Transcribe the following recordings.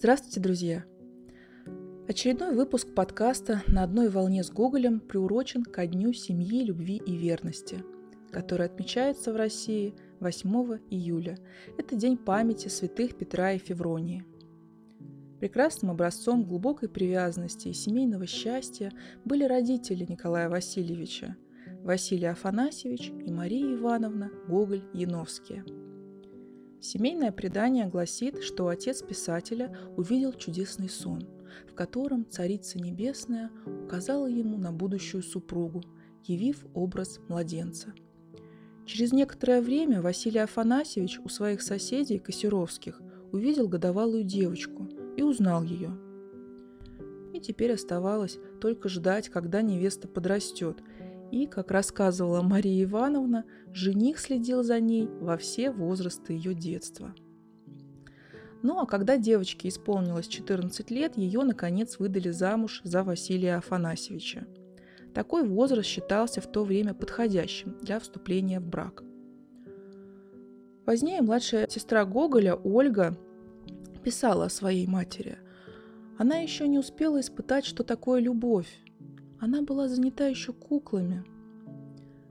Здравствуйте, друзья! Очередной выпуск подкаста «На одной волне с Гоголем» приурочен ко Дню семьи, любви и верности, который отмечается в России 8 июля. Это день памяти святых Петра и Февронии. Прекрасным образцом глубокой привязанности и семейного счастья были родители Николая Васильевича – Василий Афанасьевич и Мария Ивановна Гоголь-Яновские – Семейное предание гласит, что отец писателя увидел чудесный сон, в котором Царица Небесная указала ему на будущую супругу, явив образ младенца. Через некоторое время Василий Афанасьевич у своих соседей Косеровских увидел годовалую девочку и узнал ее. И теперь оставалось только ждать, когда невеста подрастет – и, как рассказывала Мария Ивановна, жених следил за ней во все возрасты ее детства. Ну а когда девочке исполнилось 14 лет, ее, наконец, выдали замуж за Василия Афанасьевича. Такой возраст считался в то время подходящим для вступления в брак. Позднее младшая сестра Гоголя, Ольга, писала о своей матери. Она еще не успела испытать, что такое любовь, она была занята еще куклами.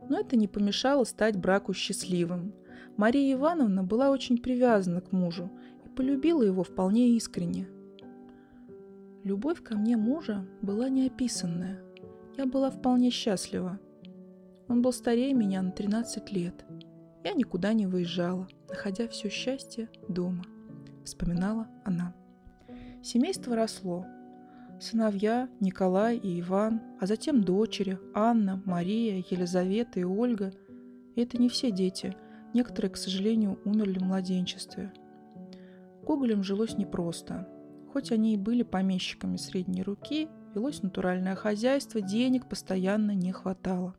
Но это не помешало стать браку счастливым. Мария Ивановна была очень привязана к мужу и полюбила его вполне искренне. Любовь ко мне мужа была неописанная. Я была вполне счастлива. Он был старее меня на 13 лет. Я никуда не выезжала, находя все счастье дома, вспоминала она. Семейство росло, Сыновья Николай и Иван, а затем дочери Анна, Мария, Елизавета и Ольга. И это не все дети. Некоторые, к сожалению, умерли в младенчестве. Гоголям жилось непросто. Хоть они и были помещиками средней руки, велось натуральное хозяйство, денег постоянно не хватало.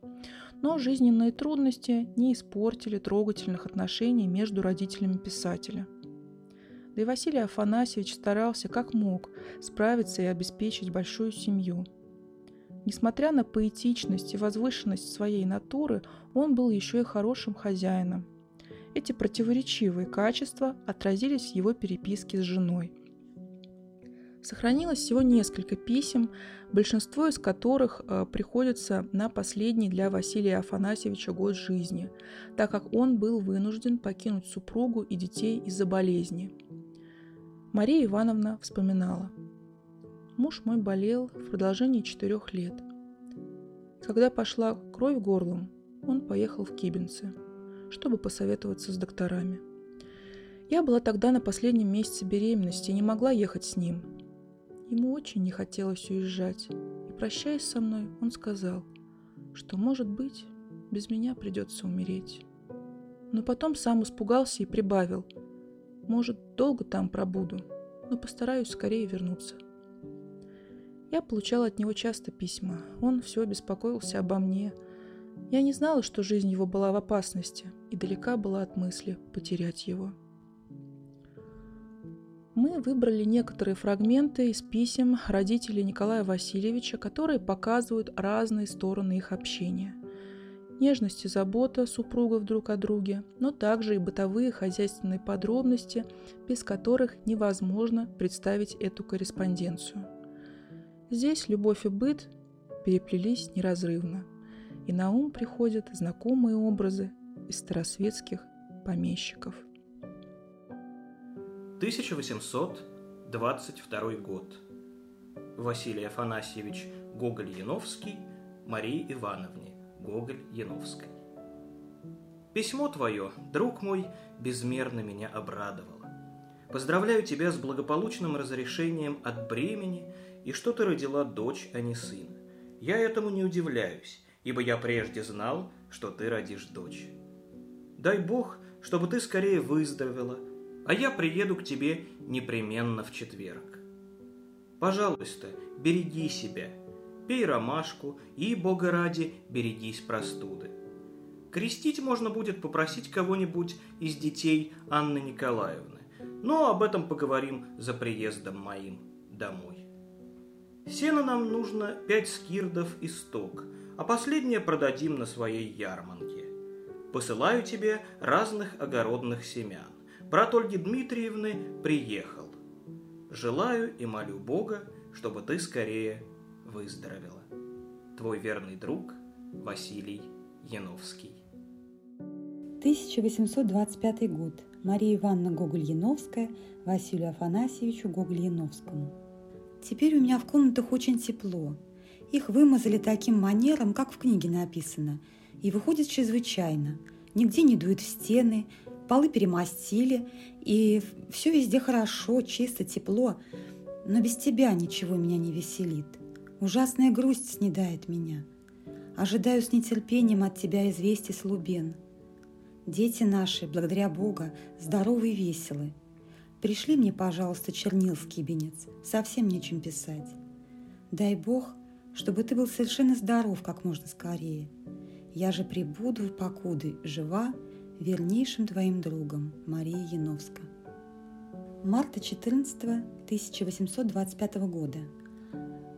Но жизненные трудности не испортили трогательных отношений между родителями писателя – да и Василий Афанасьевич старался как мог справиться и обеспечить большую семью. Несмотря на поэтичность и возвышенность своей натуры, он был еще и хорошим хозяином. Эти противоречивые качества отразились в его переписке с женой. Сохранилось всего несколько писем, большинство из которых э, приходится на последний для Василия Афанасьевича год жизни, так как он был вынужден покинуть супругу и детей из-за болезни – Мария Ивановна вспоминала. Муж мой болел в продолжении четырех лет. Когда пошла кровь горлом, он поехал в Кибинцы, чтобы посоветоваться с докторами. Я была тогда на последнем месяце беременности и не могла ехать с ним. Ему очень не хотелось уезжать, и, прощаясь со мной, он сказал, что, может быть, без меня придется умереть. Но потом сам испугался и прибавил – может, долго там пробуду, но постараюсь скорее вернуться. Я получала от него часто письма. Он все беспокоился обо мне. Я не знала, что жизнь его была в опасности, и далека была от мысли потерять его. Мы выбрали некоторые фрагменты из писем родителей Николая Васильевича, которые показывают разные стороны их общения нежность и забота супругов друг о друге, но также и бытовые хозяйственные подробности, без которых невозможно представить эту корреспонденцию. Здесь любовь и быт переплелись неразрывно, и на ум приходят знакомые образы из старосветских помещиков. 1822 год. Василий Афанасьевич Гоголь-Яновский Марии Ивановне. Гоголь Яновской. Письмо твое, друг мой, безмерно меня обрадовало. Поздравляю тебя с благополучным разрешением от бремени и что ты родила дочь, а не сына. Я этому не удивляюсь, ибо я прежде знал, что ты родишь дочь. Дай Бог, чтобы ты скорее выздоровела, а я приеду к тебе непременно в четверг. Пожалуйста, береги себя пей ромашку и, бога ради, берегись простуды. Крестить можно будет попросить кого-нибудь из детей Анны Николаевны, но об этом поговорим за приездом моим домой. Сена нам нужно пять скирдов и сток, а последнее продадим на своей ярманке. Посылаю тебе разных огородных семян. Брат Ольги Дмитриевны приехал. желаю и молю Бога, чтобы ты скорее выздоровела. Твой верный друг Василий Яновский. 1825 год. Мария Ивановна Гоголь-Яновская Василию Афанасьевичу Гоголь-Яновскому. Теперь у меня в комнатах очень тепло. Их вымазали таким манером, как в книге написано, и выходит чрезвычайно. Нигде не дует в стены, полы перемостили, и все везде хорошо, чисто, тепло. Но без тебя ничего меня не веселит. Ужасная грусть снедает меня. Ожидаю с нетерпением от тебя известий с Лубен. Дети наши, благодаря Бога, здоровы и веселы. Пришли мне, пожалуйста, чернил в кибенец, совсем нечем писать. Дай Бог, чтобы ты был совершенно здоров как можно скорее. Я же прибуду, покуды, жива, вернейшим твоим другом, Мария Яновска. Марта 14 1825 года.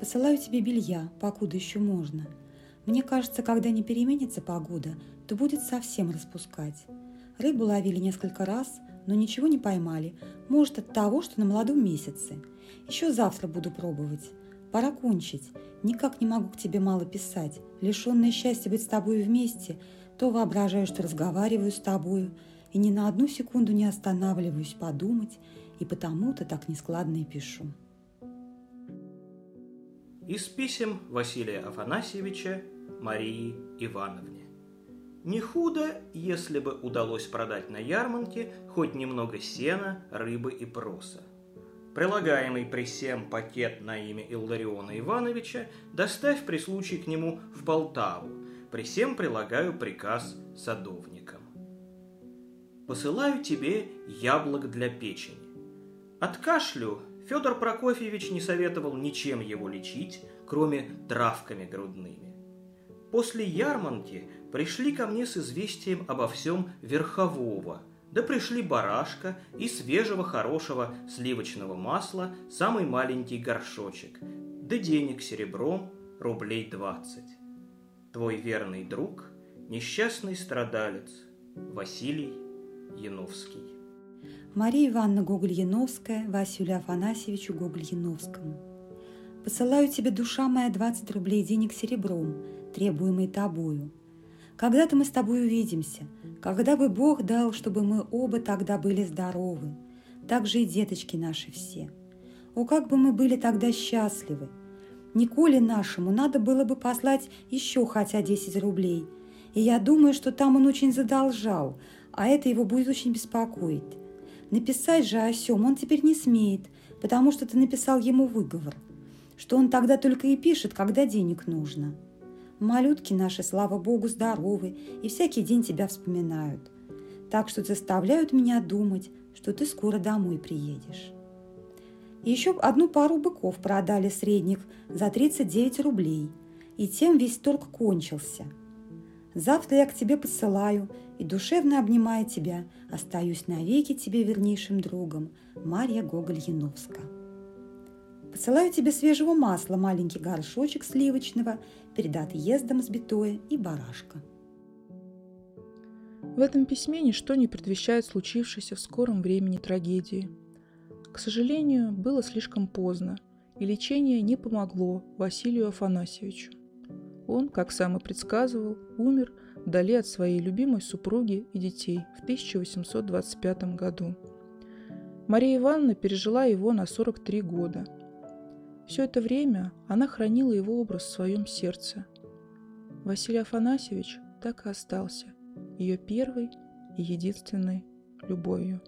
Посылаю тебе белья, покуда еще можно. Мне кажется, когда не переменится погода, то будет совсем распускать. Рыбу ловили несколько раз, но ничего не поймали. Может, от того, что на молодом месяце. Еще завтра буду пробовать. Пора кончить. Никак не могу к тебе мало писать. Лишенное счастья быть с тобой вместе, то воображаю, что разговариваю с тобою, и ни на одну секунду не останавливаюсь подумать, и потому-то так нескладно и пишу. Из писем Василия Афанасьевича Марии Ивановне. Не худо, если бы удалось продать на ярмарке хоть немного сена, рыбы и проса. Прилагаемый при всем пакет на имя Иллариона Ивановича доставь при случае к нему в Полтаву. При всем прилагаю приказ садовникам. Посылаю тебе яблок для печени. От кашлю Федор Прокофьевич не советовал ничем его лечить, кроме травками грудными. После ярманки пришли ко мне с известием обо всем Верхового, да пришли барашка и свежего хорошего сливочного масла самый маленький горшочек, да денег серебром рублей двадцать. Твой верный друг, несчастный страдалец Василий Яновский. Мария Ивановна Гоголь-Яновская Василию Афанасьевичу Гоголь-Яновскому. Посылаю тебе, душа моя, 20 рублей денег серебром, требуемый тобою. Когда-то мы с тобой увидимся, когда бы Бог дал, чтобы мы оба тогда были здоровы, так же и деточки наши все. О, как бы мы были тогда счастливы! Николе нашему надо было бы послать еще хотя 10 рублей, и я думаю, что там он очень задолжал, а это его будет очень беспокоить. Написать же о сем он теперь не смеет, потому что ты написал ему выговор, что он тогда только и пишет, когда денег нужно. Малютки наши, слава богу, здоровы и всякий день тебя вспоминают. Так что заставляют меня думать, что ты скоро домой приедешь. Еще одну пару быков продали средних за 39 рублей, и тем весь торг кончился. Завтра я к тебе посылаю и душевно обнимая тебя, остаюсь навеки тебе вернейшим другом, Марья Гоголь-Яновска. Посылаю тебе свежего масла, маленький горшочек сливочного, перед отъездом сбитое и барашка. В этом письме ничто не предвещает случившейся в скором времени трагедии. К сожалению, было слишком поздно, и лечение не помогло Василию Афанасьевичу. Он, как сам и предсказывал, умер вдали от своей любимой супруги и детей в 1825 году. Мария Ивановна пережила его на 43 года. Все это время она хранила его образ в своем сердце. Василий Афанасьевич так и остался ее первой и единственной любовью.